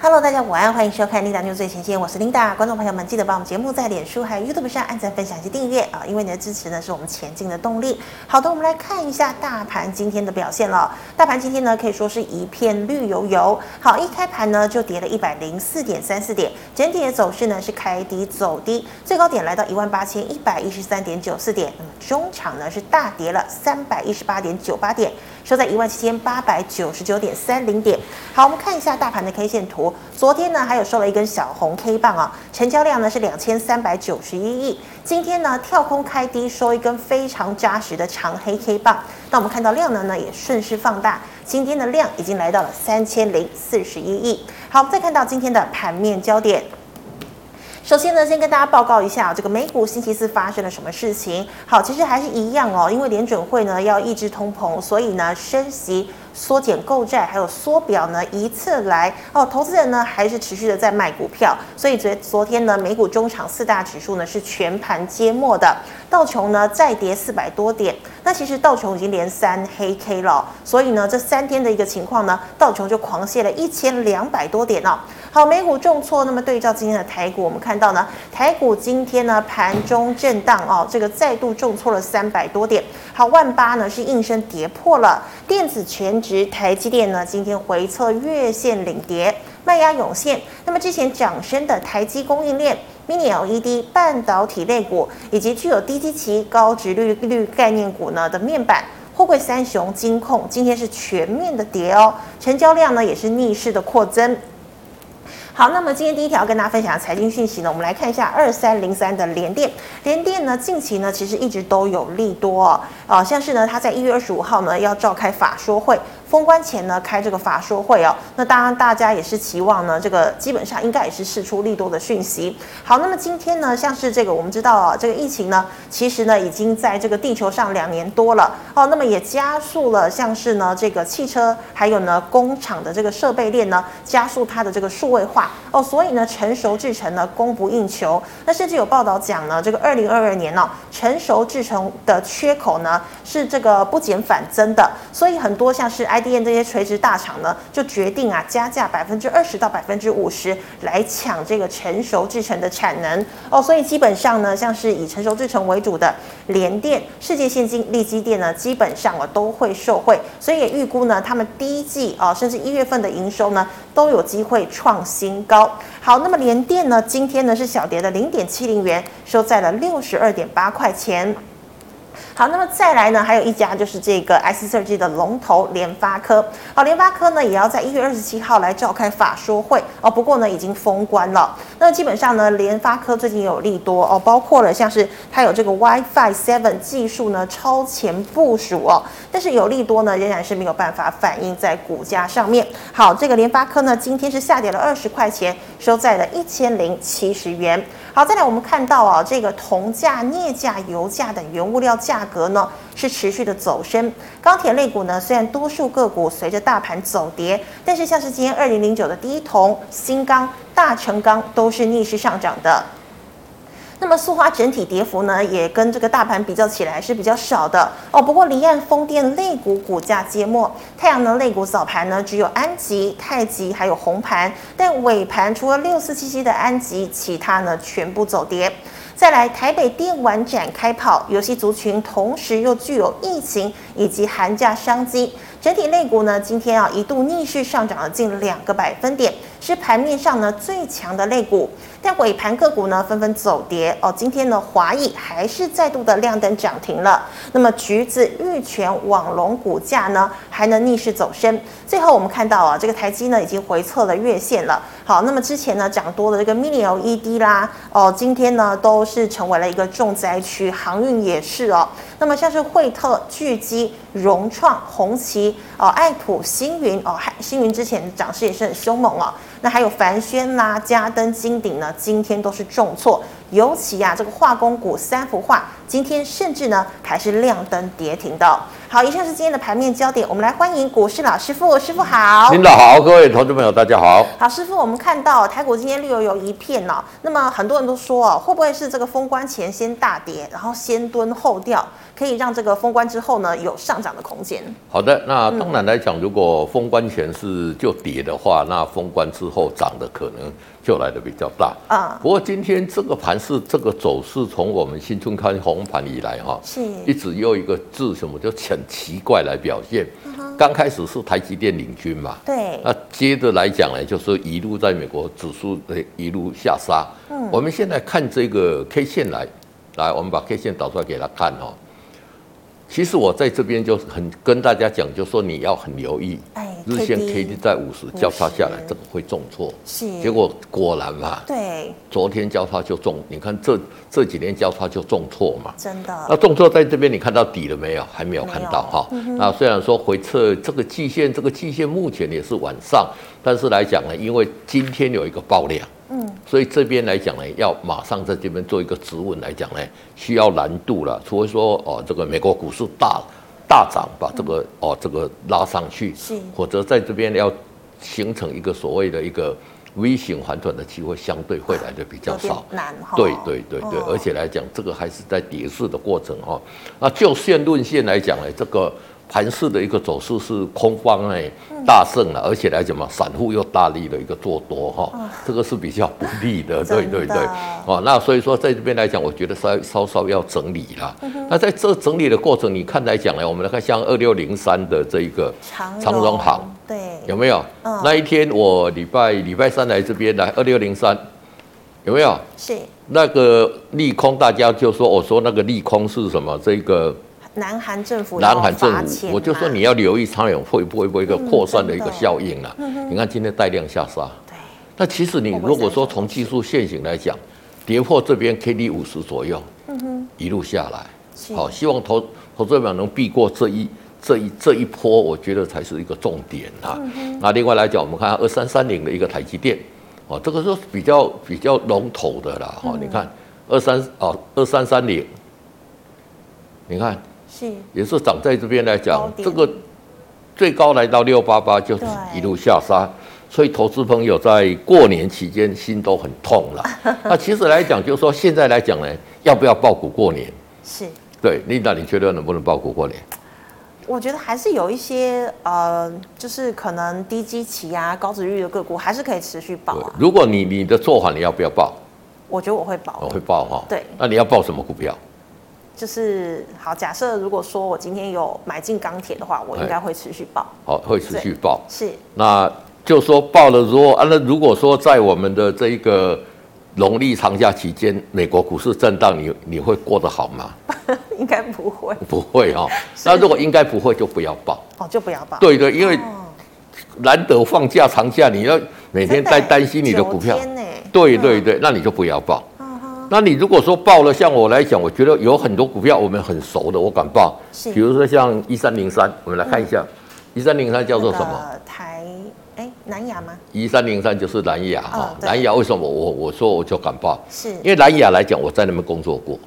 Hello，大家午安，欢迎收看琳达牛最前线，我是 Linda。观众朋友们，记得把我们节目在脸书还有 YouTube 上按赞、分享及订阅啊！因为你的支持呢，是我们前进的动力。好的，我们来看一下大盘今天的表现了。大盘今天呢，可以说是一片绿油油。好，一开盘呢就跌了一百零四点三四点，整体的走势呢是开低走低，最高点来到一万八千一百一十三点九四点。那么中场呢是大跌了三百一十八点九八点，收在一万七千八百九十九点三零点。好，我们看一下大盘的 K 线图。昨天呢，还有收了一根小红 K 棒啊，成交量呢是两千三百九十一亿。今天呢，跳空开低，收一根非常扎实的长黑 K 棒。那我们看到量能呢，也顺势放大，今天的量已经来到了三千零四十一亿。好，我们再看到今天的盘面焦点。首先呢，先跟大家报告一下这个美股星期四发生了什么事情。好，其实还是一样哦，因为联准会呢要抑制通膨，所以呢升息。缩减购债，还有缩表呢，一次来哦。投资人呢还是持续的在卖股票，所以昨昨天呢，美股中场四大指数呢是全盘皆墨的，道琼呢再跌四百多点。那其实道琼已经连三黑 K 了，所以呢这三天的一个情况呢，道琼就狂泻了一千两百多点哦。好，美股重挫，那么对照今天的台股，我们看到呢，台股今天呢盘中震荡哦，这个再度重挫了三百多点。好，万八呢是应声跌破了，电子全值台积电呢今天回测月线领跌，卖压涌现。那么之前涨升的台积供应链、Mini LED、半导体类股以及具有低基期、高值利率概念股呢的面板，货柜三雄、金控今天是全面的跌哦，成交量呢也是逆势的扩增。好，那么今天第一条跟大家分享的财经讯息呢，我们来看一下二三零三的联电。联电呢，近期呢其实一直都有利多哦，啊，像是呢，它在一月二十五号呢要召开法说会。封关前呢，开这个法说会哦，那当然大家也是期望呢，这个基本上应该也是释出利多的讯息。好，那么今天呢，像是这个我们知道啊，这个疫情呢，其实呢已经在这个地球上两年多了哦，那么也加速了像是呢这个汽车还有呢工厂的这个设备链呢，加速它的这个数位化哦，所以呢成熟制程呢供不应求。那甚至有报道讲呢，这个二零二二年呢、哦，成熟制程的缺口呢是这个不减反增的，所以很多像是 IDM 这些垂直大厂呢，就决定啊加价百分之二十到百分之五十来抢这个成熟制程的产能哦，所以基本上呢，像是以成熟制程为主的联电、世界先进、力积电呢，基本上啊都会受惠，所以也预估呢，他们第一季啊，甚至一月份的营收呢都有机会创新高。好，那么联电呢，今天呢是小跌的零点七零元，收在了六十二点八块钱。好，那么再来呢，还有一家就是这个 IC 设计的龙头联发科。好，联发科呢也要在一月二十七号来召开法说会哦。不过呢，已经封关了。那基本上呢，联发科最近有利多哦，包括了像是它有这个 WiFi 7技术呢超前部署哦。但是有利多呢，仍然是没有办法反映在股价上面。好，这个联发科呢，今天是下跌了二十块钱，收在了一千零七十元。好，再来我们看到啊，这个铜价、镍价、油价等原物料价格呢是持续的走升。钢铁类股呢，虽然多数个股随着大盘走跌，但是像是今天二零零九的第一铜、新钢、大成钢都是逆势上涨的。那么塑化整体跌幅呢，也跟这个大盘比较起来是比较少的哦。不过离岸风电类股股价皆末，太阳能类股早盘呢只有安吉、太极还有红盘，但尾盘除了六四七七的安吉，其他呢全部走跌。再来，台北电玩展开跑，游戏族群同时又具有疫情以及寒假商机，整体类股呢今天啊一度逆势上涨了近两个百分点，是盘面上呢最强的类股。但尾盘个股呢纷纷走跌哦。今天呢，华义还是再度的亮灯涨停了。那么橘子、玉泉、网龙股价呢还能逆势走升。最后我们看到啊，这个台积呢已经回测了月线了。好，那么之前呢涨多的这个 Mini LED 啦哦，今天呢都是成为了一个重灾区，航运也是哦。那么像是惠特、巨基、融创、红旗哦、爱普、星云哦，星云之前涨势也是很凶猛哦。那还有凡轩啦、嘉登、金鼎呢，今天都是重挫，尤其啊，这个化工股三幅画今天甚至呢还是亮灯跌停的。好，以上是今天的盘面焦点，我们来欢迎股市老师傅，师傅好。领导好，各位投资朋友大家好。好，师傅，我们看到台股今天绿油油一片哦，那么很多人都说哦，会不会是这个封关前先大跌，然后先蹲后掉，可以让这个封关之后呢有上涨的空间？好的，那当然来讲，如果封关前是就跌的话，那封关之后涨的可能就来的比较大啊。不过今天这个盘是这个走势，从我们新春开红盘以来哈，是一直用一个字什么就很奇怪来表现。刚开始是台积电领军嘛，对。那接着来讲呢，就是一路在美国指数一路下杀。嗯。我们现在看这个 K 线来，来，我们把 K 线导出来给他看哦。其实我在这边就很跟大家讲，就说你要很留意，日线 K D 在五十交叉下来，这个会重挫。是，结果果然嘛，对，昨天交叉就重，你看这这几天交叉就重挫嘛，真的。那重挫在这边，你看到底了没有？还没有看到哈。那虽然说回撤这个季线，这个季线目前也是晚上，但是来讲呢，因为今天有一个爆量。嗯，所以这边来讲呢，要马上在这边做一个止稳来讲呢，需要难度了。除非说哦，这个美国股市大大涨，把这个哦这个拉上去，是，或者在这边要形成一个所谓的一个 V 型反转的机会，相对会来的比较少，难哈。对对对对，而且来讲，这个还是在跌势的过程哈。那就线论线来讲呢，这个。盘势的一个走势是空方哎大胜了，而且来讲嘛，散户又大力的一个做多哈，这个是比较不利的，对对对，哦，那所以说在这边来讲，我觉得稍稍稍要整理了。那在这整理的过程，你看来讲呢，我们来看像二六零三的这一个长荣行，对，有没有？那一天我礼拜礼拜三来这边来二六零三，有没有？是那个利空，大家就说我说那个利空是什么？这个。南韩政府，南韩政府，我就说你要留意它有会不会不会一个扩散的一个效应了。你看今天带量下杀，对。那其实你如果说从技术线型来讲，跌破这边 K D 五十左右，一路下来，好，希望投投资者能避过这一这一这一波，我觉得才是一个重点啊。那另外来讲，我们看二三三零的一个台积电，哦，这个是比较比较龙头的啦。哈，你看二三哦二三三零，你看。是，也是涨在这边来讲，这个最高来到六八八，就一路下杀，所以投资朋友在过年期间心都很痛了。那其实来讲，就是说现在来讲呢，要不要爆股过年？是，对，琳达，你觉得能不能爆股过年？我觉得还是有一些呃，就是可能低基期啊、高值率的个股，还是可以持续抱啊。如果你你的做法，你要不要抱？我觉得我会抱，我会抱哈。对，那你要抱什么股票？就是好，假设如果说我今天有买进钢铁的话，我应该会持续报。好，会持续报。是。那就说报了，如果啊，那如果说在我们的这一个农历长假期间，美国股市震荡，你你会过得好吗？应该不会。不会哦。那如果应该不会，就不要报。哦，就不要报。对对，因为难得放假长假，你要每天在担心你的股票。对对对，那你就不要抱。那你如果说报了，像我来讲，我觉得有很多股票我们很熟的，我敢报。是，比如说像一三零三，我们来看一下，一三零三叫做什么？台哎南亚吗？一三零三就是南亚哈，南亚为什么我我说我就敢报？是因为南亚来讲，我在那边工作过，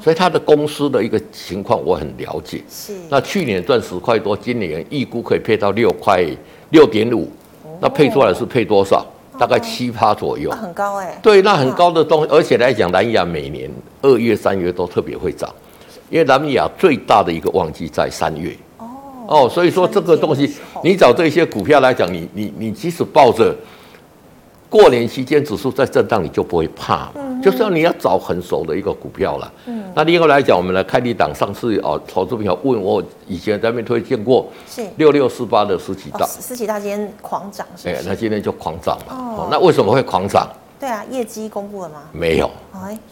所以他的公司的一个情况我很了解。是，那去年赚十块多，今年预估可以配到六块六点五，那配出来是配多少？大概七趴左右，很高哎。对，那很高的东西，而且来讲，南亚每年二月、三月都特别会涨，因为南亚最大的一个旺季在三月。哦哦，所以说这个东西，你找这些股票来讲，你你你即使抱着。过年期间指数在震荡，你就不会怕，嗯、就是要你要找很熟的一个股票了。嗯，那另外来讲，我们来看一档，上次哦，投资朋友问我以前在那边推荐过，是。六六四八的思齐大，思齐大今天狂涨，哎，那今天就狂涨了。哦，那为什么会狂涨？对啊，业绩公布了吗？没有，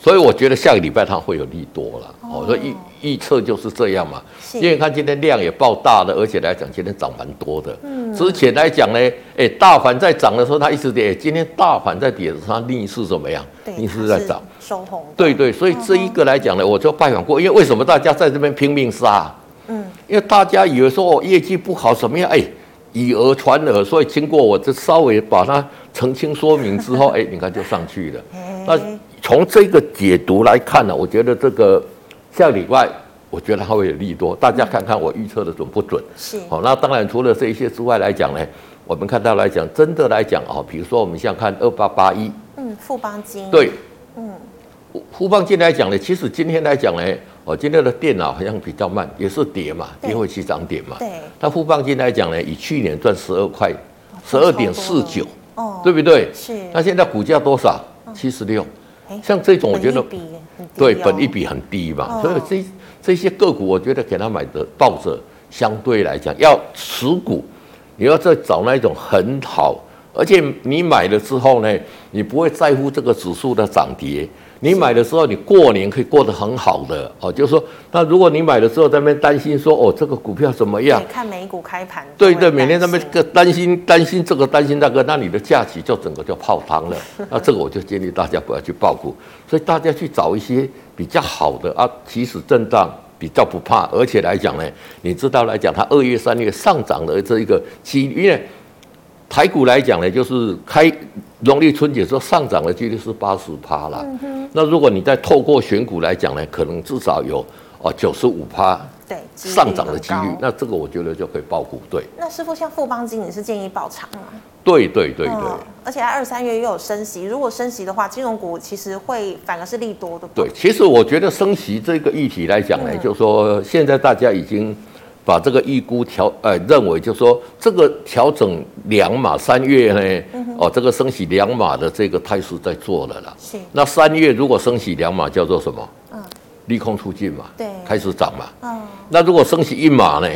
所以我觉得下个礼拜它会有利多了。哦，所以预预测就是这样嘛。因为看今天量也爆大了，而且来讲今天涨蛮多的。嗯，之前来讲呢，哎，大盘在涨的时候它一直跌，今天大盘在跌的时候它逆势怎么样？逆势在涨，收红。对对，所以这一个来讲呢，我就拜访过，因为为什么大家在这边拼命杀？嗯，因为大家以为说哦业绩不好怎么样？哎。以讹传讹，所以经过我这稍微把它澄清说明之后，哎，你看就上去了。那从这个解读来看呢，我觉得这个下个礼拜，我觉得它会有利多。大家看看我预测的准不准？是。好，那当然除了这一些之外来讲呢，我们看到来讲，真的来讲啊，比如说我们像看二八八一，嗯，富邦金，对，嗯，富邦金来讲呢，其实今天来讲呢，哦，今天的电脑好像比较慢，也是跌嘛，跌回去涨点嘛。对。那富邦金来讲呢，以去年赚十二块，十二点四九，哦，对不对？是。那现在股价多少？七十六。像这种，我觉得对本一比很低嘛，所以这这些个股，我觉得给他买的抱着，相对来讲要持股，你要再找那一种很好，而且你买了之后呢，你不会在乎这个指数的涨跌。你买的时候，你过年可以过得很好的哦。就是说，那如果你买的时候在那边担心说，哦，这个股票怎么样？看美股开盘。对对，每天在那边个担心担心这个担心那个，那你的假期就整个就泡汤了。那这个我就建议大家不要去抱股，所以大家去找一些比较好的啊，即使震荡比较不怕，而且来讲呢，你知道来讲，它二月三月上涨的这一个机率，因为台股来讲呢，就是开。农历春节时候上涨的几率是八十趴了，那如果你再透过选股来讲呢，可能至少有哦九十五趴对上涨的几率，那这个我觉得就可以报股。对，那师傅像富邦金，你是建议抱长吗？对对对对，而且它二三月又有升息，如果升息的话，金融股其实会反而是利多的。对，其实我觉得升息这个议题来讲呢，就是说现在大家已经。把这个预估调，呃，认为就是说这个调整两码三月呢，嗯、哦，这个升息两码的这个态势在做了啦。是。那三月如果升息两码叫做什么？嗯。利空出尽嘛。对。开始涨嘛。嗯。那如果升息一码呢？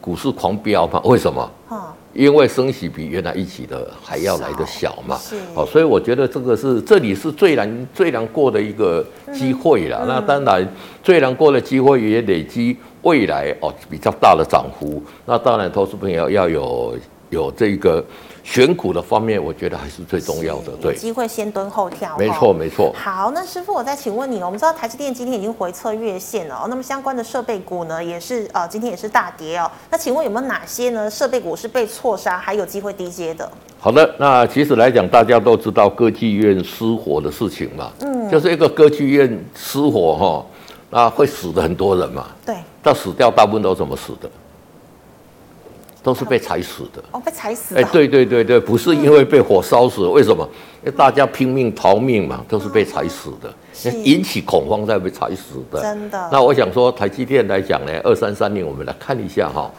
股市狂飙嘛？为什么？嗯。因为升息比原来预期的还要来的小嘛。是。哦，所以我觉得这个是这里是最难最难过的一个机会了。嗯、那当然最难过的机会也累积。未来哦，比较大的涨幅，那当然投资朋友要有有这个选股的方面，我觉得还是最重要的。对，机会先蹲后跳。没错，没错。好，那师傅，我再请问你，我们知道台积电今天已经回测月线了，那么相关的设备股呢，也是呃今天也是大跌哦。那请问有没有哪些呢设备股是被错杀，还有机会低接的？好的，那其实来讲，大家都知道歌剧院失火的事情嘛，嗯，就是一个歌剧院失火哈。那会死的很多人嘛？对。但死掉大部分都怎么死的？都是被踩死的。哦，被踩死。哎，对对对对，不是因为被火烧死，为什么？因为大家拼命逃命嘛，都是被踩死的，引起恐慌再被踩死的。真的。那我想说，台积电来讲呢，二三三零，我们来看一下哈。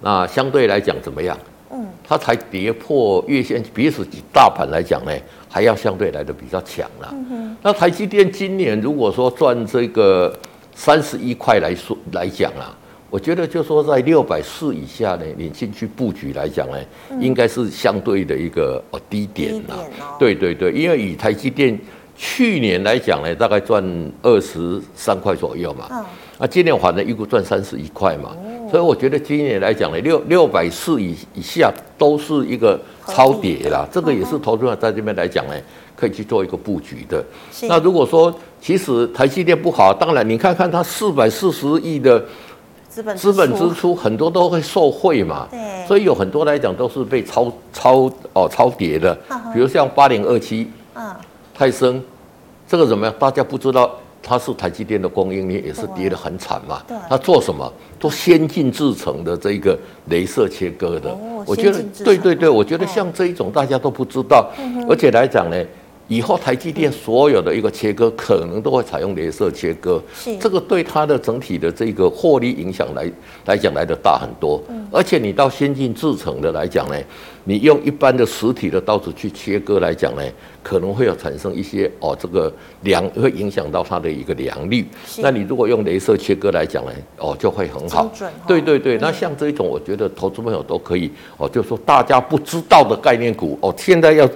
那相对来讲怎么样？嗯。它才跌破月线，比起大盘来讲呢，还要相对来的比较强了。嗯哼。那台积电今年如果说赚这个。三十一块来说来讲啊，我觉得就说在六百四以下呢，你进去布局来讲呢，嗯、应该是相对的一个哦低点啦。哦、对对对，因为以台积电去年来讲呢，大概赚二十三块左右嘛。嗯。啊，今年反正预估赚三十一块嘛，哦、所以我觉得今年来讲呢，六六百四以以下都是一个超跌啦。这个也是投资者在这边来讲呢。可以去做一个布局的。那如果说其实台积电不好，当然你看看它四百四十亿的资本资本支出，很多都会受贿嘛。对。所以有很多来讲都是被超超哦超跌的，比如像八零二七，嗯，泰森，这个怎么样？大家不知道它是台积电的供应链，也是跌得很惨嘛。对。它做什么？做先进制成的这个镭射切割的。哦。我觉得对对对，我觉得像这一种大家都不知道，哦、而且来讲呢。以后台积电所有的一个切割可能都会采用镭射切割，这个对它的整体的这个获利影响来来讲来的大很多。嗯，而且你到先进制程的来讲呢，你用一般的实体的刀子去切割来讲呢，可能会有产生一些哦这个良会影响到它的一个良率。那你如果用镭射切割来讲呢，哦就会很好。哦、对对对，那像这一种，我觉得投资朋友都可以哦，就是说大家不知道的概念股哦，现在要。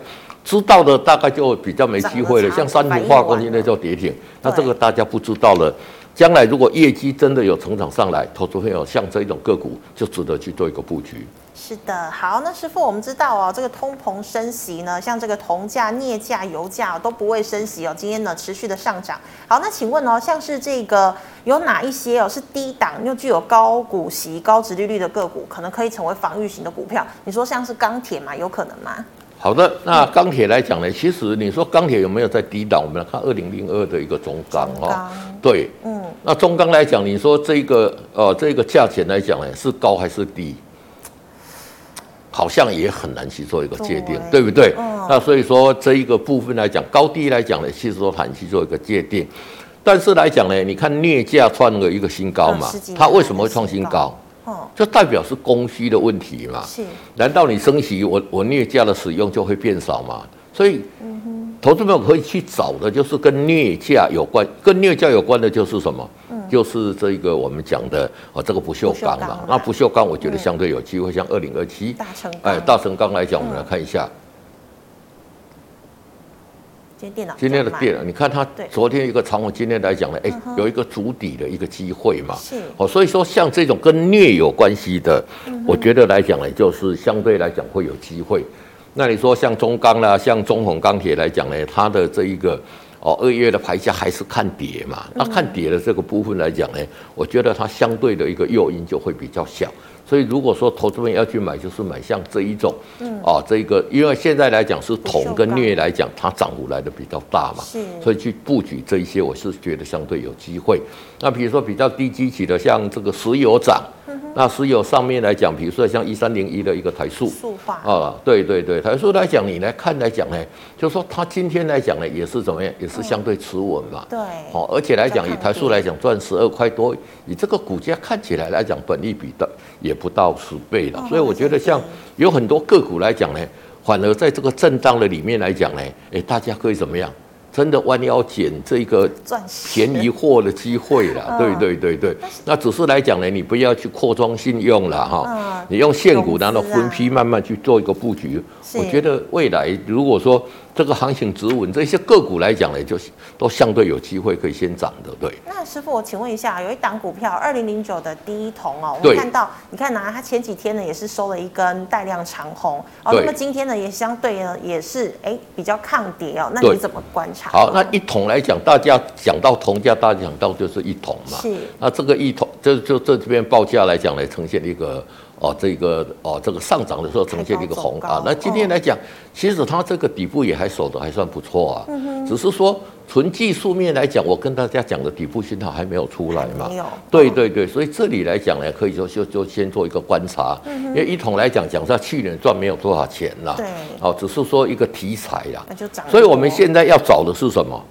知道的大概就比较没机会了，像三氟化工现在叫跌停，那这个大家不知道了。将来如果业绩真的有成长上来，投资朋友像这一种个股就值得去做一个布局。是的，好，那师傅，我们知道哦，这个通膨升息呢，像这个铜价、镍价、油价都不会升息哦，今天呢持续的上涨。好，那请问哦，像是这个有哪一些哦是低档又具有高股息、高值利率的个股，可能可以成为防御型的股票？你说像是钢铁嘛，有可能吗？好的，那钢铁来讲呢，其实你说钢铁有没有在低档？我们来看二零零二的一个中钢哦，对，嗯，那中钢来讲，你说这个呃这个价钱来讲呢，是高还是低？好像也很难去做一个界定，对，对不对？嗯、那所以说这一个部分来讲，高低来讲呢，其实都难去做一个界定。但是来讲呢，你看镍价创了一个新高嘛，它为什么会创新高？就代表是供需的问题嘛？是？难道你升息，我我镍价的使用就会变少吗？所以，嗯、哼投资们可以去找的，就是跟镍价有关，跟镍价有关的就是什么？嗯、就是这一个我们讲的哦，这个不锈钢嘛。那不锈钢，我觉得相对有机会，嗯、像二零二七，哎，大成钢来讲，我们来看一下。嗯今天电脑，今天的电脑，你看它昨天一个长虹，今天来讲呢，哎，有一个筑底的一个机会嘛。是。哦，所以说像这种跟镍有关系的，我觉得来讲呢，就是相对来讲会有机会。那你说像中钢啦，像中宏钢铁来讲呢，它的这一个哦二月的牌价还是看跌嘛。那看跌的这个部分来讲呢，我觉得它相对的一个诱因就会比较小。所以如果说投资人要去买，就是买像这一种，嗯，啊，这个，因为现在来讲是铜跟镍来讲，它涨幅来的比较大嘛，是，所以去布局这一些，我是觉得相对有机会。那比如说比较低基期的，像这个石油涨。那石油上面来讲，比如说像一三零一的一个台塑，塑化啊，对对对，台塑来讲，你来看来讲呢，就是说它今天来讲呢，也是怎么样，也是相对持稳嘛。对。哦，而且来讲，以台塑来讲，赚十二块多，以这个股价看起来来讲，本利比的也不到十倍了。所以我觉得像有很多个股来讲呢，反而在这个震荡的里面来讲呢，哎，大家可以怎么样？真的弯腰捡这个便宜货的机会了，对对对对。那只是来讲呢，你不要去扩张信用了哈，你用现股然后分批慢慢去做一个布局。我觉得未来如果说。这个行情止稳，这些个股来讲呢，就是都相对有机会可以先涨的，对。那师傅，我请问一下，有一档股票二零零九的第一铜哦，我们看到，你看呐，它前几天呢也是收了一根带量长红哦，那么今天呢也相对呢也是哎比较抗跌哦，那你怎么观察？好，那一桶来讲，大家讲到铜价，大家讲到就是一桶嘛，是。那这个一桶，这就这这边报价来讲呢，呈现一个。哦，这个哦，这个上涨的时候呈现一个红啊。那今天来讲，其实它这个底部也还守得还算不错啊。只是说纯技术面来讲，我跟大家讲的底部信号还没有出来嘛。没有。对对对，所以这里来讲呢，可以说就就先做一个观察。因为一统来讲，讲在去年赚没有多少钱啦。对。哦，只是说一个题材啦。那就涨。所以我们现在要找的是什么？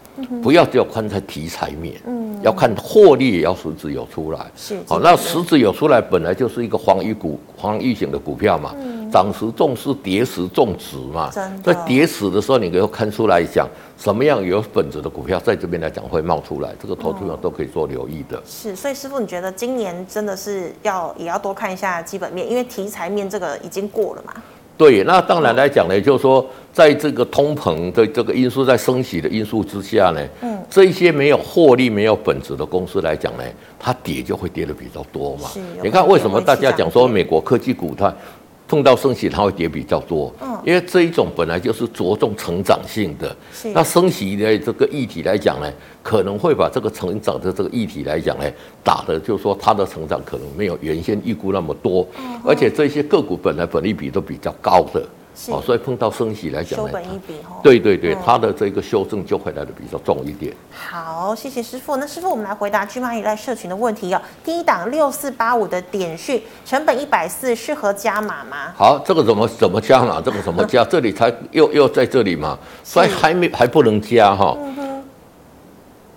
不要只有看在题材面。嗯。要看获利，也要实质有出来。是，好，那实质有出来，本来就是一个防御股、防御型的股票嘛。嗯。涨时重视，跌时重值嘛。在跌时的时候，你可以看出来讲，什么样有本质的股票，在这边来讲会冒出来，这个投资者都可以做留意的。是，所以师傅，你觉得今年真的是要也要多看一下基本面，因为题材面这个已经过了嘛。对，那当然来讲呢，就是说，在这个通膨的这个因素，在升息的因素之下呢，嗯，这一些没有获利、没有本质的公司来讲呢，它跌就会跌得比较多嘛。你看为什么大家讲说美国科技股它碰到升息它会跌比较多？嗯，因为这一种本来就是着重成长性的，那升息的这个议题来讲呢，可能会把这个成长的这个议题来讲呢，打的就是说它的成长可能没有原先预估那么多，嗯、而且这些个股本来本利比都比较高的。是哦，所以碰到升息来讲呢，对对对，嗯、它的这个修正就会来的比较重一点。好，谢谢师傅。那师傅，我们来回答聚蚂蚁赖社群的问题哦。第一档六四八五的点讯，成本一百四，适合加码吗？好，这个怎么怎么加码？这个怎么加？这里才又又在这里嘛，所以还没还不能加哈。嗯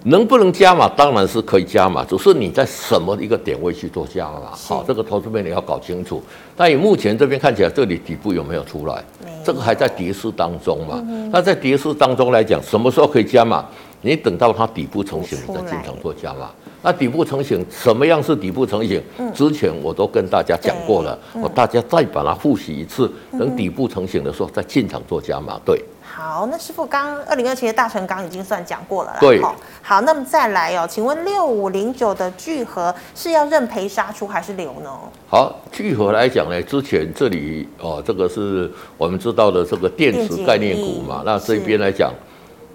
能不能加码？当然是可以加码，只是你在什么一个点位去做加码？好是，这个投资面你要搞清楚。但以目前这边看起来，这里底部有没有出来？有这个还在跌势当中嘛？嗯、那在跌势当中来讲，什么时候可以加码？你等到它底部成型，你再进场做加码。那底部成型，什么样是底部成型？嗯、之前我都跟大家讲过了，嗯、我大家再把它复习一次，等底部成型的时候再进场做加码。对。好，那师傅刚二零二七的大成钢已经算讲过了啦。对，好，那么再来哦，请问六五零九的聚合是要认赔杀出还是留呢？好，聚合来讲呢，之前这里哦，这个是我们知道的这个电池概念股嘛，那这边来讲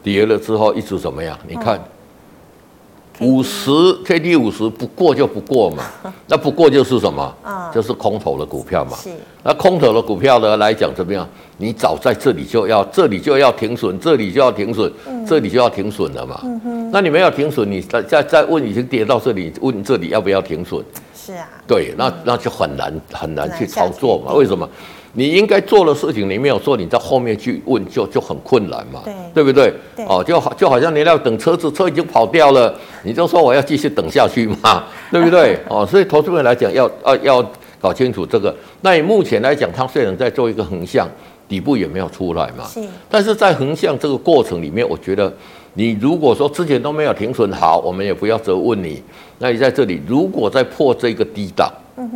跌了之后一直怎么样？你看。五十 K D 五十不过就不过嘛，那不过就是什么？嗯，就是空头的股票嘛。是。那空头的股票呢来讲怎么样？你早在这里就要，这里就要停损，这里就要停损，嗯、这里就要停损了嘛。嗯哼。那你没有停损，你再再再问，已经跌到这里，问这里要不要停损？是啊。对，那那就很难很难去操作嘛。为什么？你应该做的事情，你没有做，你在后面去问就就很困难嘛，对，对不对？对哦，就好就好像你要等车子，车已经跑掉了，你就说我要继续等下去嘛，对不对？哦，所以投资人来讲要要要搞清楚这个。那你目前来讲，它虽然在做一个横向，底部也没有出来嘛，是。但是在横向这个过程里面，我觉得你如果说之前都没有停损，好，我们也不要责问你。那你在这里如果再破这个低档，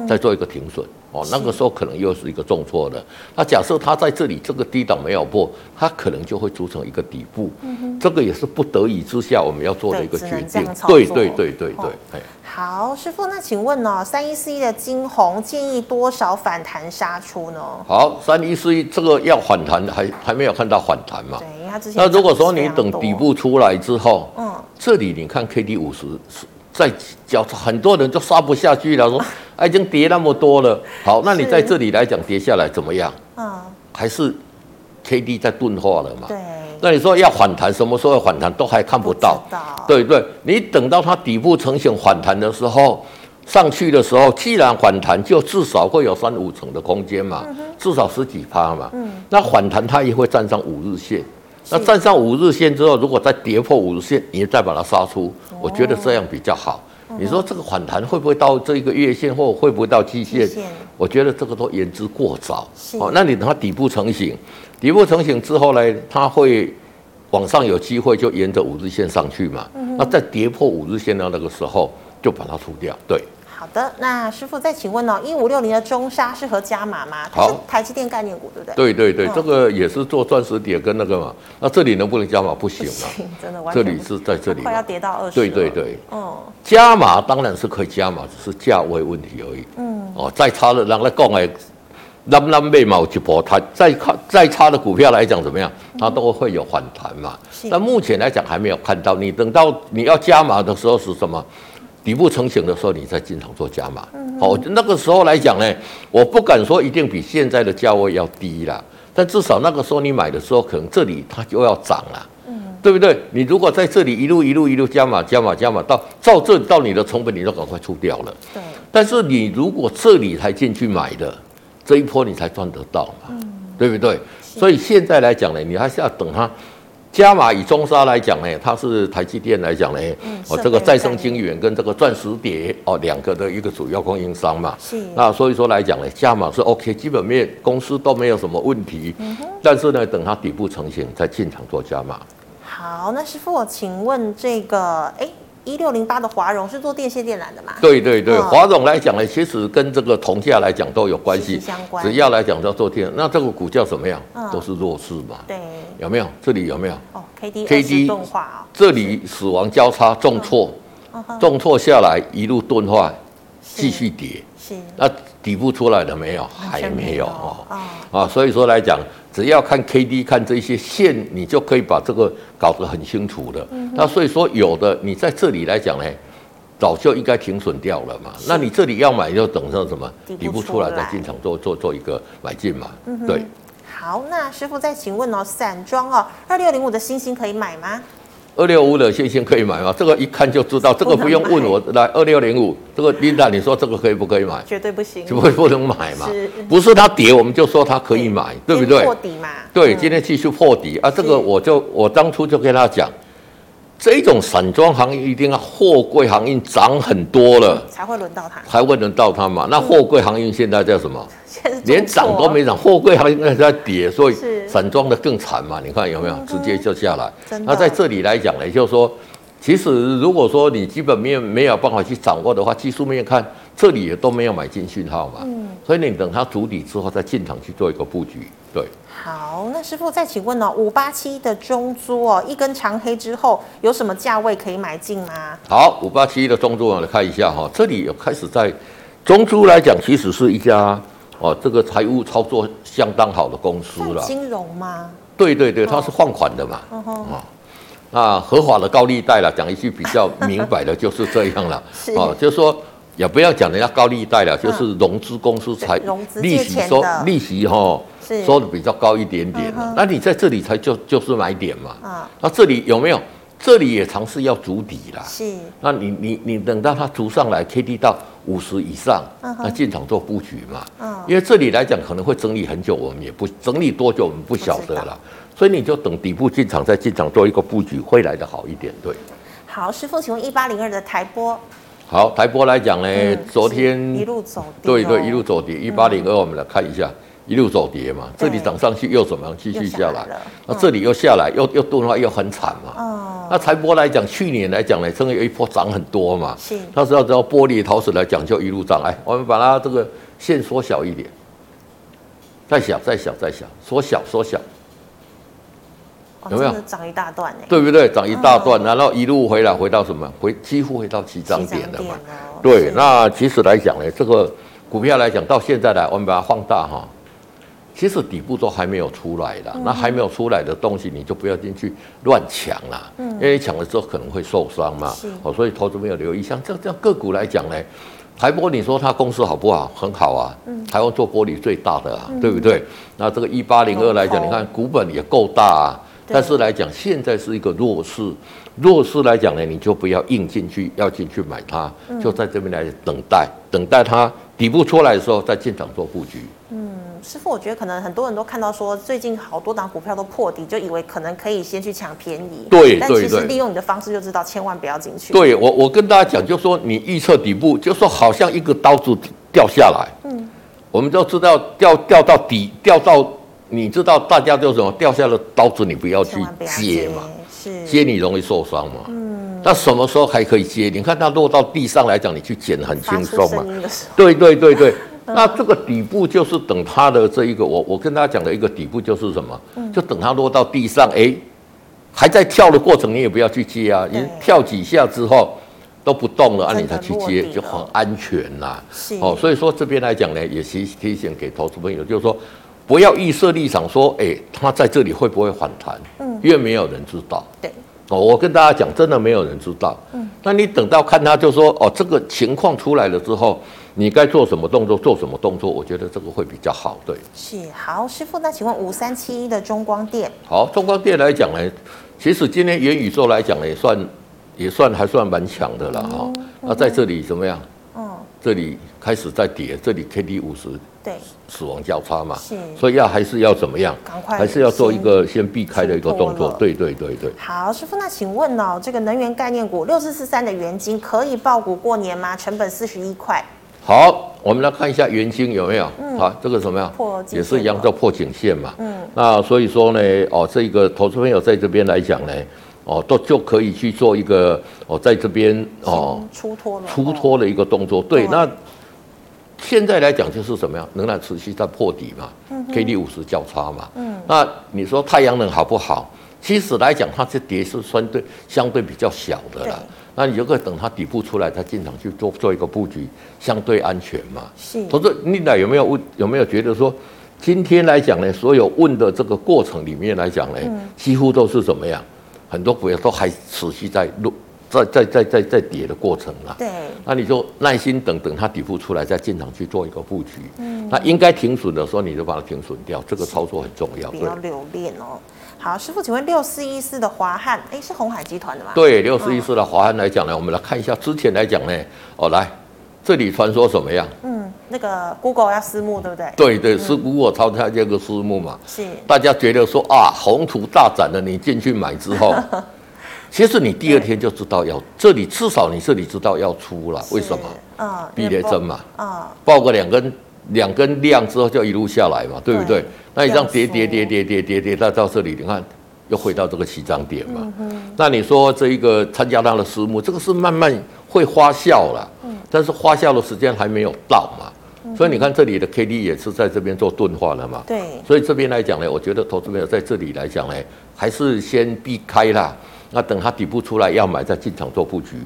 再做一个停损。哦，那个时候可能又是一个重挫的。那假设它在这里这个低档没有破，它可能就会组成一个底部。嗯哼，这个也是不得已之下我们要做的一个决定。对对对对对。好，师傅，那请问呢，三一四一的晶宏建议多少反弹杀出呢？好，三一四一这个要反弹还还没有看到反弹嘛？对，因为它之前。那如果说你等底部出来之后，嗯，这里你看 K D 五十是。在脚，很多人就杀不下去了，说啊，已经跌那么多了。好，那你在这里来讲跌下来怎么样？嗯，还是 K D 在钝化了嘛？对。那你说要反弹，什么时候要反弹都还看不到。不对对，你等到它底部成型反弹的时候，上去的时候，既然反弹，就至少会有三五成的空间嘛，嗯、至少十几趴嘛。嗯。那反弹它也会站上五日线。那站上五日线之后，如果再跌破五日线，你再把它杀出，我觉得这样比较好。你说这个反弹会不会到这个月线，或会不会到季线？我觉得这个都言之过早。哦，那你等它底部成型，底部成型之后呢，它会往上有机会就沿着五日线上去嘛。那再跌破五日线的那个时候，就把它出掉。对。好的，那师傅再请问哦，一五六零的中沙适合加码吗？好，台积电概念股对不对？对对对，嗯、这个也是做钻石点跟那个嘛。那这里能不能加码？不行啊，行，真的完全。这里是在这里，快要跌到二十。对对对，嗯，加码当然是可以加码，只是价位问题而已。嗯，哦，再差的，让他讲哎，那那没毛就破它，再看再差的股票来讲怎么样？它都会有反弹嘛。但目前来讲还没有看到，你等到你要加码的时候是什么？底部成型的时候，你再进场做加码。好，那个时候来讲呢，我不敢说一定比现在的价位要低啦，但至少那个时候你买的时候，可能这里它就要涨了，嗯，对不对？你如果在这里一路一路一路加码加码加码，到照这到你的成本，你都赶快出掉了。对。但是你如果这里才进去买的，这一波你才赚得到嘛，对不对？所以现在来讲呢，你还是要等它。加码以中沙来讲呢，它是台积电来讲呢，嗯、哦，这个再生晶圆跟这个钻石碟哦两个的一个主要供应商嘛。是。那所以说来讲呢，加码是 OK，基本面公司都没有什么问题。嗯哼。但是呢，等它底部成型再进场做加码。好，那师傅，我请问这个，哎。一六零八的华荣是做电线电缆的嘛？对对对，华荣来讲呢，其实跟这个铜价来讲都有关系，相关。只要来讲叫做电，那这个股价怎么样？都是弱势嘛。对，有没有？这里有没有？哦，K D K D 钝化，这里死亡交叉重挫，重挫下来一路钝化，继续跌。是。那底部出来了没有？还没有哦。啊，所以说来讲。只要看 K D 看这些线，你就可以把这个搞得很清楚的。嗯、那所以说，有的你在这里来讲呢，早就应该停损掉了嘛。那你这里要买，就等上什么底部出来再进场做做做一个买进嘛。嗯、对。好，那师傅再请问哦，散装哦，二六零五的星星可以买吗？二六五的信心可以买吗？这个一看就知道，这个不用问我。来，二六零五，这个琳达，你说这个可以不可以买？绝对不行，就会不能买嘛。是，不是它跌，我们就说它可以买，对不对？破底嘛。对，今天继续破底啊！这个我就我当初就跟他讲，这种散装行业一定要货柜行业涨很多了才会轮到它，才会轮到它嘛。那货柜行业现在叫什么？连涨都没涨，货柜行业在跌，所以。散装的更惨嘛？你看有没有直接就下来？那在这里来讲呢，就是说，其实如果说你基本面没有办法去掌握的话，技术面看这里也都没有买进讯号嘛。嗯。所以你等它筑底之后再进场去做一个布局。对。好，那师傅再请问哦，五八七的中珠哦，一根长黑之后有什么价位可以买进吗？好，五八七的中珠我来看一下哈，这里有开始在中珠来讲，其实是一家。哦，这个财务操作相当好的公司了。金融吗？对对对，它是放款的嘛。哦、那合法的高利贷了，讲一句比较明白的，就是这样了。是哦，就是说，也不要讲人家高利贷了，就是融资公司才利息收利息哈，收的比较高一点点。那你在这里才就就是买点嘛。啊，那这里有没有？这里也尝试要筑底啦。是。那你你你等到它筑上来，K D 到五十以上，那进场做布局嘛。嗯。因为这里来讲可能会整理很久，我们也不整理多久，我们不晓得了。所以你就等底部进场，再进场做一个布局，会来的好一点。对，好，师傅，请问一八零二的台波，好，台波来讲呢，嗯、昨天一路走跌，对对，一路走跌，一八零二，我们来看一下，嗯、一路走跌嘛，这里涨上去又怎么样？继续下来，那这里又下来，又又动的话又很惨嘛。哦，那台玻来讲，去年来讲呢，真的有一波涨很多嘛。是，那时候只要玻璃陶瓷来讲，就一路涨。哎，我们把它这个线缩小一点，再小，再小，再小，缩小，缩小。有没有涨一大段？对不对？涨一大段，然后一路回来，回到什么？回几乎回到起涨点了嘛？对，那其实来讲呢，这个股票来讲到现在来，我们把它放大哈。其实底部都还没有出来的，那还没有出来的东西，你就不要进去乱抢了，因为抢了之后可能会受伤嘛。哦，所以投资没有留意，像这这样个股来讲呢，台玻你说它公司好不好？很好啊，台湾做玻璃最大的啊，对不对？那这个一八零二来讲，你看股本也够大啊。但是来讲，现在是一个弱势，弱势来讲呢，你就不要硬进去，要进去买它，就在这边来等待，等待它底部出来的时候再进场做布局。嗯，师傅，我觉得可能很多人都看到说，最近好多档股票都破底，就以为可能可以先去抢便宜。对，但其实利用你的方式就知道，千万不要进去。对我，我跟大家讲，就说你预测底部，就说好像一个刀子掉下来，嗯，我们都知道掉掉到底，掉到。你知道大家就什么掉下了刀子，你不要去接嘛，接，接你容易受伤嘛。嗯，那什么时候还可以接？你看它落到地上来讲，你去捡很轻松嘛。对对对对，那这个底部就是等它的这一个，我我跟大家讲的一个底部就是什么？就等它落到地上，哎，还在跳的过程，你也不要去接啊。你跳几下之后都不动了，按你才去接就很安全啦。哦，所以说这边来讲呢，也提提醒给投资朋友，就是说。不要预设立场说，哎，它在这里会不会反弹？嗯，因为没有人知道。对，哦，我跟大家讲，真的没有人知道。嗯，那你等到看他，就说，哦，这个情况出来了之后，你该做什么动作，做什么动作？我觉得这个会比较好。对，是好，师傅，那请问五三七一的中光电？好，中光电来讲呢，其实今天元宇宙来讲呢，也算也算还算蛮强的了哈。那在这里怎么样？嗯，这里开始在跌，这里 K D 五十。对，死亡交叉嘛，是，所以要还是要怎么样？赶快，还是要做一个先避开的一个动作。对对对对。好，师傅，那请问哦，这个能源概念股六四四三的元金可以爆股过年吗？成本四十一块。好，我们来看一下元晶有没有？嗯，好，这个什么呀？破也是一样叫破颈线嘛。嗯，那所以说呢，哦，这个投资朋友在这边来讲呢，哦，都就可以去做一个哦，在这边哦出脱出脱的一个动作。对，那。现在来讲就是什么样，仍然持续在破底嘛，K D 五十交叉嘛。嗯，那你说太阳能好不好？其实来讲，它这跌是相对相对比较小的啦。那你就可以等它底部出来，再进场去做做一个布局，相对安全嘛。是。可是你俩有没有问？有没有觉得说，今天来讲呢，所有问的这个过程里面来讲呢，几乎都是怎么样？很多股票都还持续在落。在在在在在跌的过程啦，对，那你就耐心等等它底部出来，再进场去做一个布局。嗯，那应该停损的时候，你就把它停损掉，这个操作很重要，不要留恋哦。好，师傅，请问六四一四的华汉，哎，是鸿海集团的吗？对，六四一四的华汉来讲呢，我们来看一下之前来讲呢，哦，来这里传说什么样？嗯，那个 Google 要私募，对不对？对对，是 Google 抄下这个私募嘛？是，大家觉得说啊，宏图大展的，你进去买之后。其实你第二天就知道要这里，至少你这里知道要出了，为什么？啊，避雷针嘛，啊，爆个两根两根量之后就一路下来嘛，对不对？那你这样跌跌跌跌跌跌跌到到这里，你看又回到这个起涨点嘛。那你说这一个参加它的私募，这个是慢慢会发酵了，但是发酵的时间还没有到嘛。所以你看这里的 K D 也是在这边做钝化了嘛。对。所以这边来讲呢，我觉得投资朋友在这里来讲呢，还是先避开啦。那等它底部出来要买，再进场做布局。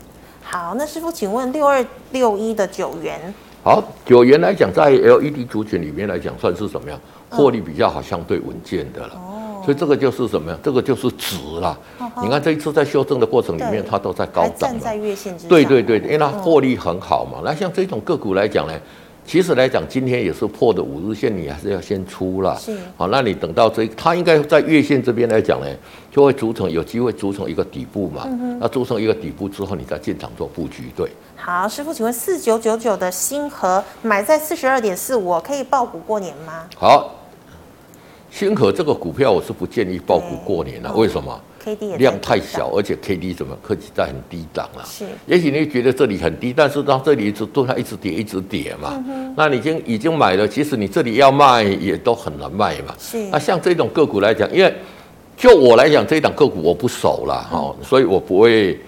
好，那师傅，请问六二六一的九元？好，九元来讲，在 LED 族群里面来讲，算是什么样？获利比较好，相对稳健的了。哦。所以这个就是什么呀？这个就是值啦。你看这一次在修正的过程里面，它都在高涨。站在月线之上。对对对，因为它获利很好嘛。那像这种个股来讲呢，其实来讲今天也是破的五日线，你还是要先出了。是。好，那你等到这，它应该在月线这边来讲呢，就会组成有机会组成一个底部嘛。那组成一个底部之后，你再进场做布局。对。好，师傅，请问四九九九的星河买在四十二点四五，可以爆股过年吗？好，星河这个股票我是不建议爆股过年了，为什么？K D 量太小，而且 K D 怎么科技在很低档了？是，也许你觉得这里很低，但是到这里一直都它一直跌，一直跌嘛。嗯、那你已经已经买了，其实你这里要卖也都很难卖嘛。是。那像这种个股来讲，因为就我来讲，这一档个股我不熟了哈，嗯、所以我不会。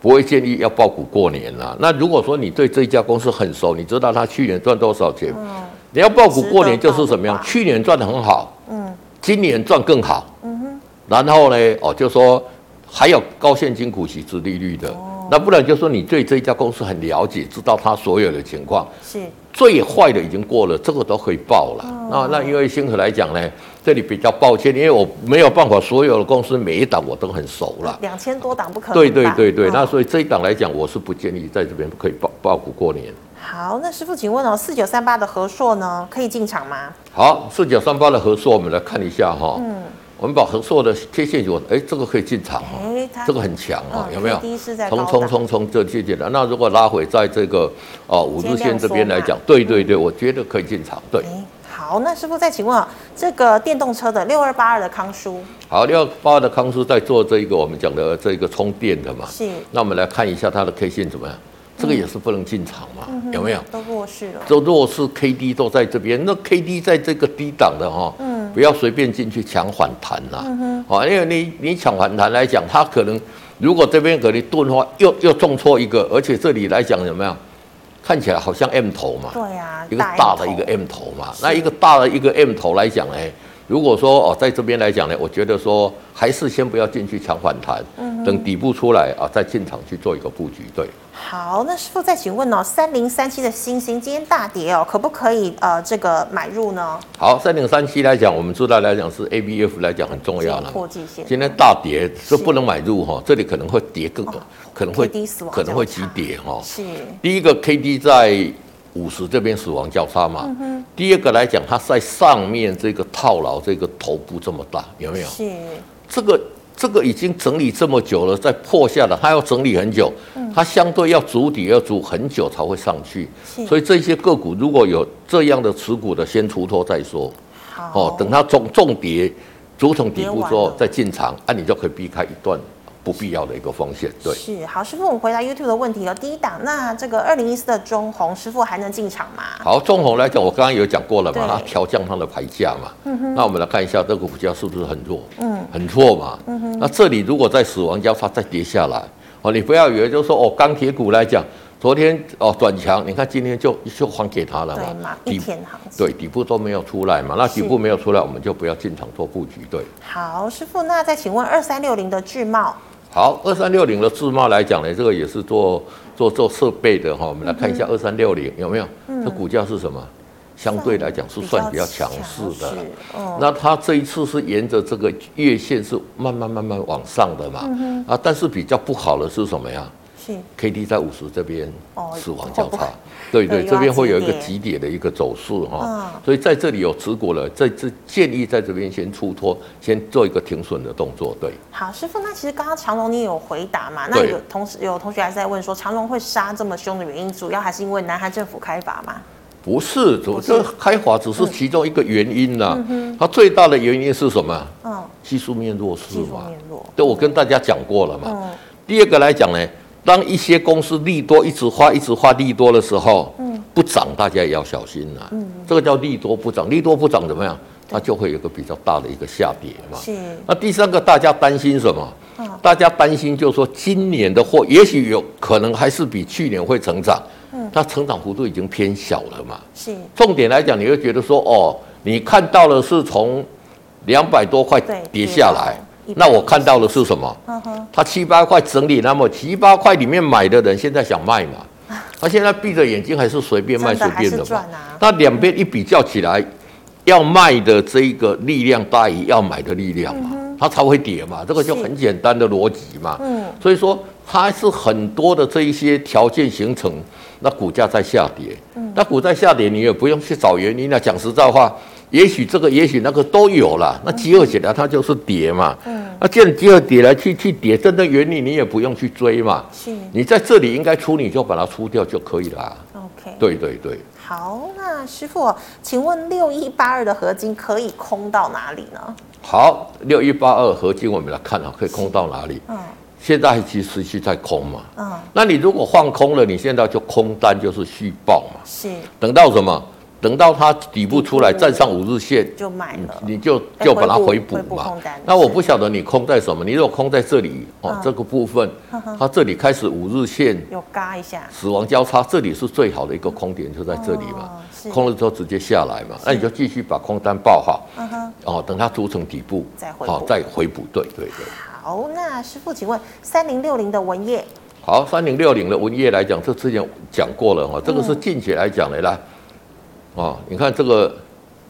不会建议要报股过年啦。那如果说你对这一家公司很熟，你知道他去年赚多少钱，嗯、你要报股过年就是什么样？去年赚的很好，嗯，今年赚更好，嗯哼。然后呢，哦，就说还有高现金股息、之利率的，哦、那不然就说你对这一家公司很了解，知道它所有的情况，是。最坏的已经过了，这个都可以报了。哦、那那因为星河来讲呢，这里比较抱歉，因为我没有办法，所有的公司每一档我都很熟了。两千多档不可能。对对对对，哦、那所以这一档来讲，我是不建议在这边可以报报股过年。好，那师傅请问哦，四九三八的和硕呢，可以进场吗？好，四九三八的和硕，我们来看一下哈、哦。嗯。我们把横竖的 K 线图，哎，这个可以进场哦，这个很强啊，有没有？冲冲冲冲，这接近了。那如果拉回在这个哦五日线这边来讲，对对对，我觉得可以进场。对，好，那师傅再请问啊，这个电动车的六二八二的康舒，好，六二八二的康舒在做这一个我们讲的这个充电的嘛？是。那我们来看一下它的 K 线怎么样？这个也是不能进场嘛？有没有？都弱势了。都弱势，K D 都在这边，那 K D 在这个低档的哈。嗯。不要随便进去抢反弹呐，好，因为你你抢反弹来讲，它可能如果这边给你钝化，又又重挫一个，而且这里来讲有没有看起来好像 M 头嘛？对呀，一个大的一个 M 头嘛，那一个大的一个 M 头来讲呢，如果说哦在这边来讲呢，我觉得说还是先不要进去抢反弹，等底部出来啊再进场去做一个布局，对。好，那师傅再请问哦，三零三七的星星今天大跌哦，可不可以呃这个买入呢？好，三零三七来讲，我们知道来讲是 A B F 来讲很重要了。破季线。今天大跌，是不能买入哈，这里可能会跌更，可能会可能会急跌哈。是。第一个 K D 在五十这边死亡交叉嘛。嗯哼。第二个来讲，它在上面这个套牢这个头部这么大，有没有？是。这个。这个已经整理这么久了，再破下来，它要整理很久，它相对要筑底要筑很久才会上去，所以这些个股如果有这样的持股的，先出脱再说，哦，等它重重跌筑成底部之后再进场，啊，你就可以避开一段。不必要的一个风险，对，是好师傅，我们回答 YouTube 的问题哦。第一档，那这个二零一四的中红师傅还能进场吗？好，中红来讲，我刚刚有讲过了嘛，它调降它的牌价嘛。嗯哼。那我们来看一下这个股价是不是很弱？嗯，很弱嘛。嗯哼。那这里如果在死亡交叉再跌下来，哦，你不要以为就是说哦，钢铁股来讲，昨天哦转强，你看今天就就还给他了嘛。对嘛，一天行情。对，底部都没有出来嘛，那底部没有出来，我们就不要进场做布局。对。好，师傅，那再请问二三六零的智茂。好，二三六零的自贸来讲呢，这个也是做做做设备的哈。我们来看一下二三六零有没有？嗯、这股价是什么？相对来讲是算比较强势的。哦、那它这一次是沿着这个月线是慢慢慢慢往上的嘛？嗯、啊，但是比较不好的是什么呀？K D 在五十这边死亡交叉，对对，这边会有一个急跌的一个走势哈，所以在这里有持股了，在这建议在这边先出脱，先做一个停损的动作。对，好，师傅，那其实刚刚长龙你也有回答嘛？那有同时有同学还在问说，长龙会杀这么凶的原因，主要还是因为南韩政府开罚吗？不是，这开罚只是其中一个原因呐，它最大的原因是什么？嗯，技术面弱势嘛。对，我跟大家讲过了嘛。第二个来讲呢。当一些公司利多一直发一直发利多的时候，嗯，不涨大家也要小心呐。嗯，这个叫利多不涨，利多不涨怎么样？它就会有个比较大的一个下跌嘛。是。那第三个大家担心什么？大家担心就是说今年的货也许有可能还是比去年会成长，嗯，它成长幅度已经偏小了嘛。是。重点来讲，你会觉得说哦，你看到了是从两百多块跌下来。那我看到的是什么？他七八块整理，那么七八块里面买的人现在想卖嘛？他现在闭着眼睛还是随便卖随便的嘛？那两边一比较起来，要卖的这一个力量大于要买的力量嘛，嗯、它才会跌嘛，这个就很简单的逻辑嘛。嗯，所以说它是很多的这一些条件形成，那股价在下跌。嗯，那股在下跌，你也不用去找原因。了讲实在话，也许这个，也许那个都有了。那集合起来，它就是跌嘛。嗯，那既然集合跌来去去跌，真的原理你也不用去追嘛。是，你在这里应该出，你就把它出掉就可以了。OK，对对对。好，那师傅，请问六一八二的合金可以空到哪里呢？好，六一八二合金，我们来看啊，可以空到哪里？嗯，现在其实是在空嘛。嗯，那你如果放空了，你现在就空单就是续报嘛。是，等到什么？等到它底部出来站上五日线，就买了，你就就把它回补嘛。那我不晓得你空在什么，你如果空在这里哦，这个部分，它这里开始五日线有嘎一下，死亡交叉，这里是最好的一个空点，就在这里嘛。空了之后直接下来嘛，那你就继续把空单报好，哦，等它组成底部再回补，再回补。对对对。好，那师傅，请问三零六零的文业，好，三零六零的文业来讲，这之前讲过了哈，这个是近期来讲的啦。啊，你看这个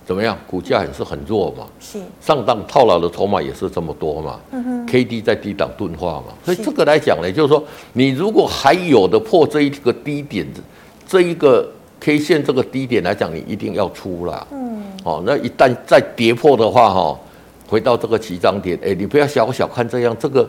怎么样？股价也是很弱嘛，是上档套牢的筹码也是这么多嘛，嗯哼，K D 在低档钝化嘛，所以这个来讲呢，就是说你如果还有的破这一个低点，这一个 K 线这个低点来讲，你一定要出啦。嗯，哦，那一旦再跌破的话，哈，回到这个起涨点，哎，你不要小小看这样，这个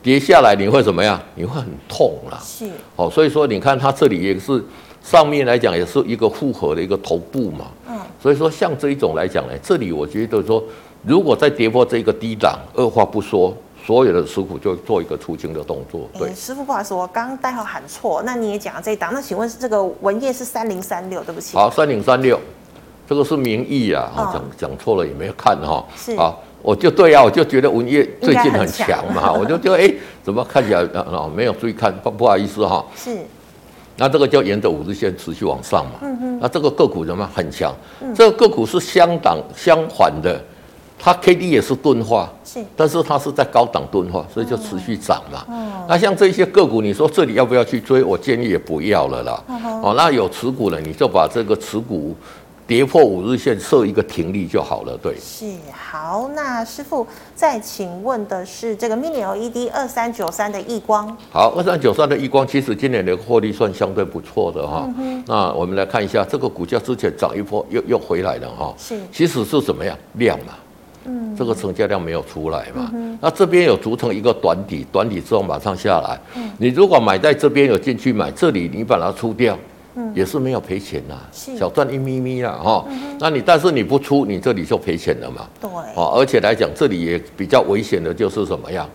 跌下来你会怎么样？你会很痛啦。是，哦，所以说你看它这里也是。上面来讲也是一个复合的一个头部嘛，嗯，所以说像这一种来讲呢，这里我觉得说，如果再跌破这个低档，二话不说，所有的持股就做一个出清的动作。对，欸、师傅不好意思，我刚刚代号喊错，那你也讲了这一档，那请问是这个文业是三零三六，对不起。好，三零三六，这个是名义啊，讲讲错了也没有看哈。是啊，我就对啊，我就觉得文业最近很强嘛，我就觉得哎，怎么看起来啊没有注意看，不不好意思哈。是。那这个就沿着五日线持续往上嘛，嗯嗯，那这个个股怎么很强？嗯、这个个股是相当相反的，它 K D 也是钝化，是，但是它是在高档钝化，所以就持续涨嘛。哦、那像这些个股，你说这里要不要去追？我建议也不要了啦。哦，那有持股的，你就把这个持股。跌破五日线设一个停利就好了，对。是好，那师傅再请问的是这个 Mini LED 二三九三的易光。好，二三九三的易光，其实今年的获利算相对不错的哈。嗯、那我们来看一下这个股价之前涨一波又又回来了哈。是。其实是怎么样量嘛？嗯。这个成交量没有出来嘛？嗯、那这边有组成一个短底，短底之后马上下来。嗯。你如果买在这边有进去买，这里你把它出掉。也是没有赔钱呐，是小赚一咪咪啦哈。嗯、那你但是你不出，你这里就赔钱了嘛。对。哦，而且来讲，这里也比较危险的就是什么样？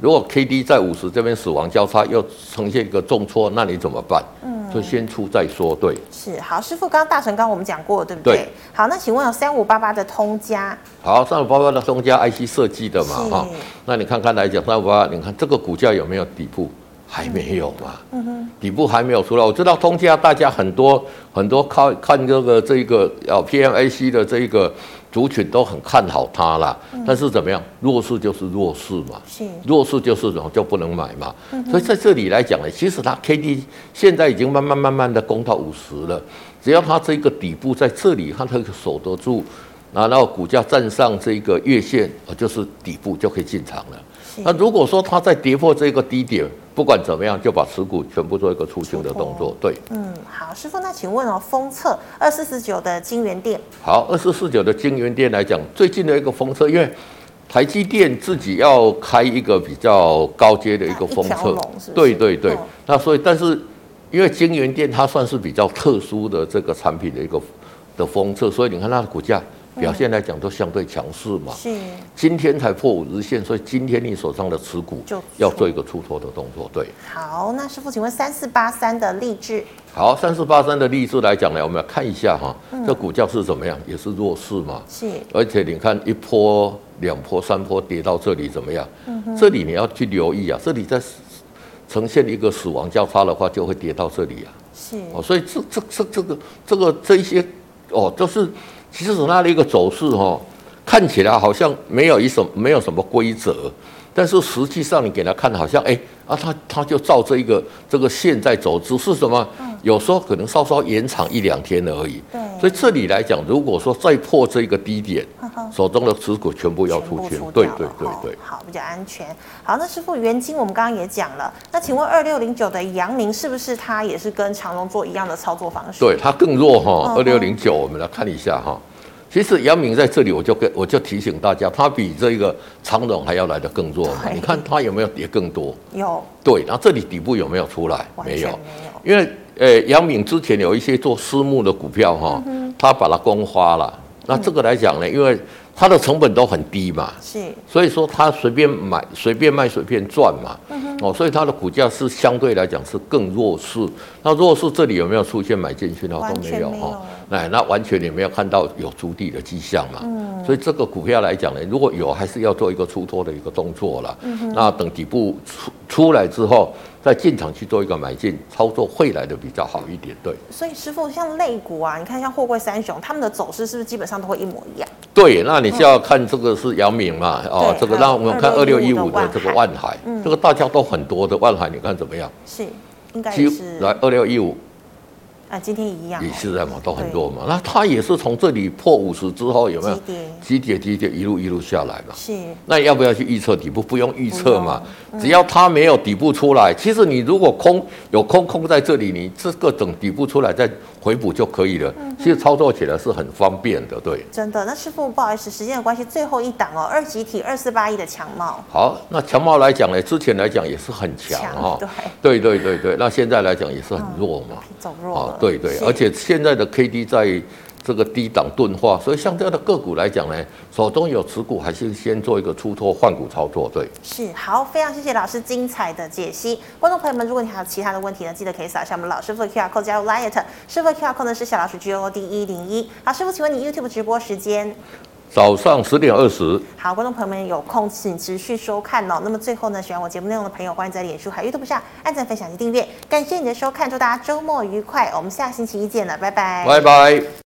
如果 K D 在五十这边死亡交叉又呈现一个重挫，那你怎么办？嗯，就先出再说。对。是好，师傅，刚刚大成刚我们讲过，对不对？对。好，那请问有三五八八的通家。好，三五八八的通家 I C 设计的嘛哈是。那你看看来讲，三五八八，你看这个股价有没有底部？还没有嘛，嗯哼，底部还没有出来。我知道通家大家很多很多看看这个这个呃 PMAC 的这一个族群都很看好它啦，嗯、但是怎么样，弱势就是弱势嘛，是。弱势就是然后就不能买嘛。嗯、所以在这里来讲呢，其实它 KD 现在已经慢慢慢慢的攻到五十了，只要它这个底部在这里，它可以守得住，然后股价站上这个月线，就是底部就可以进场了。那如果说它再跌破这个低点，不管怎么样，就把持股全部做一个出清的动作。对，嗯，好，师傅，那请问哦，封测二四四九的晶圆店。好，二四四九的晶圆店来讲，最近的一个封测，因为台积电自己要开一个比较高阶的一个封测，对对对。哦、那所以，但是因为晶圆店它算是比较特殊的这个产品的一个的封测，所以你看它的股价。表现来讲都相对强势嘛，是，今天才破五日线，所以今天你手上的持股就要做一个出脱的动作，对。好，那师傅，请问三四八三的励志，好，三四八三的励志来讲呢，我们要看一下哈，嗯、这股价是怎么样，也是弱势嘛，是，而且你看一波、两波、三波跌到这里怎么样？嗯哼，这里你要去留意啊，这里在呈现一个死亡交叉的话，就会跌到这里啊，是，哦，所以这这这这个这个这一些哦，就是。其实从它的一个走势哈，看起来好像没有一什没有什么规则，但是实际上你给他看，好像哎啊，他他就照这一个这个线在走，只是什么？有时候可能稍稍延长一两天而已。对，所以这里来讲，如果说再破这个低点，手中的持股全部要出清。对对对对，好，比较安全。好，那师傅元晶我们刚刚也讲了，那请问二六零九的阳明是不是它也是跟长荣做一样的操作方式？对，它更弱哈。二六零九，我们来看一下哈。其实杨明在这里，我就跟我就提醒大家，他比这个长荣还要来得更弱。你看他有没有跌更多？有。对，然后这里底部有没有出来？没有。因为呃，杨明之前有一些做私募的股票哈，他把它公花了。那这个来讲呢，因为它的成本都很低嘛，是。所以说它随便买、随便卖、随便赚嘛。哦，所以它的股价是相对来讲是更弱势。那弱势这里有没有出现买进去呢？都没有哈。哎，那完全也没有看到有筑底的迹象嘛。嗯。所以这个股票来讲呢，如果有，还是要做一个出脱的一个动作了。嗯哼。那等底部出出来之后，再进场去做一个买进操作，会来的比较好一点。对。所以师傅，像类股啊，你看像货柜三雄，他们的走势是不是基本上都会一模一样？对，那你就要看这个是阳明嘛？哦，这个那我们看二六一五的这个万海，这个大家都很多的万海，你看怎么样？是，应该是来二六一五。啊，今天一样，也是在嘛，都很弱嘛。那它也是从这里破五十之后，有没有急跌急跌一路一路下来嘛？是。那要不要去预测底部？不用预测嘛，只要它没有底部出来，其实你如果空有空空在这里，你这个等底部出来再回补就可以了。其实操作起来是很方便的，对。真的，那师傅不好意思，时间的关系，最后一档哦，二级体二四八一的强茂。好，那强茂来讲呢，之前来讲也是很强哈。对对对对对，那现在来讲也是很弱嘛，走弱对对。而且现在的 K D 在这个低档钝化，所以像这样的个股来讲呢，手中有持股还是先做一个出脱换股操作。对，是好，非常谢谢老师精彩的解析。观众朋友们，如果你还有其他的问题呢，记得可以扫一下我们老师傅的 QR code 加入 Lite 师傅的 QR code 呢是小老鼠 G O D 一零一。好，师傅，请问你 YouTube 直播时间？早上十点二十。好，观众朋友们有空请持续收看哦。那么最后呢，喜欢我节目内容的朋友，欢迎在脸书还有 YouTube 上按赞、分享及订阅。感谢你的收看，祝大家周末愉快。我们下星期一见了，拜拜。拜拜。